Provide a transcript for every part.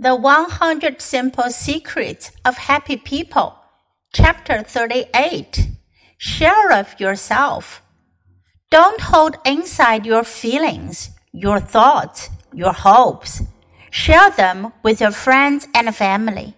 The 100 Simple Secrets of Happy People, Chapter 38 Share of Yourself. Don't hold inside your feelings, your thoughts, your hopes. Share them with your friends and family.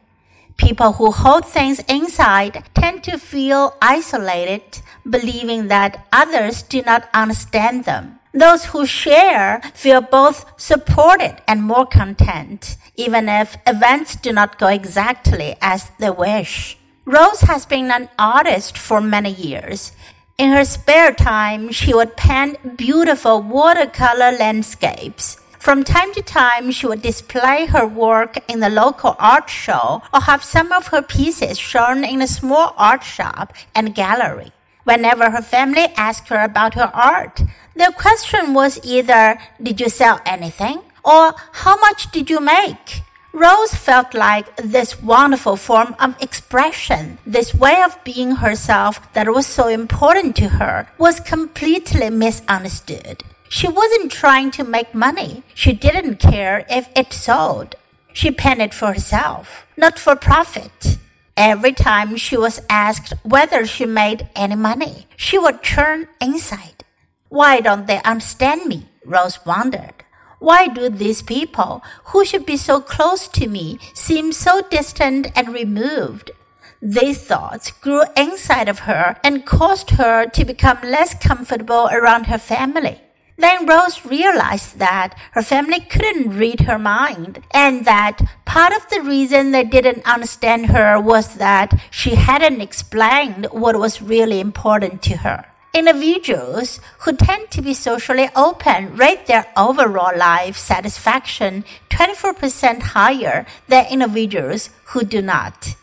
People who hold things inside tend to feel isolated, believing that others do not understand them. Those who share feel both supported and more content, even if events do not go exactly as they wish. Rose has been an artist for many years. In her spare time, she would paint beautiful watercolor landscapes. From time to time, she would display her work in the local art show or have some of her pieces shown in a small art shop and gallery. Whenever her family asked her about her art, the question was either, Did you sell anything? or How much did you make? Rose felt like this wonderful form of expression, this way of being herself that was so important to her, was completely misunderstood. She wasn't trying to make money. She didn't care if it sold. She painted for herself, not for profit. Every time she was asked whether she made any money, she would turn inside. Why don't they understand me? Rose wondered. Why do these people, who should be so close to me, seem so distant and removed? These thoughts grew inside of her and caused her to become less comfortable around her family. Then Rose realized that her family couldn't read her mind and that part of the reason they didn't understand her was that she hadn't explained what was really important to her. Individuals who tend to be socially open rate their overall life satisfaction 24% higher than individuals who do not.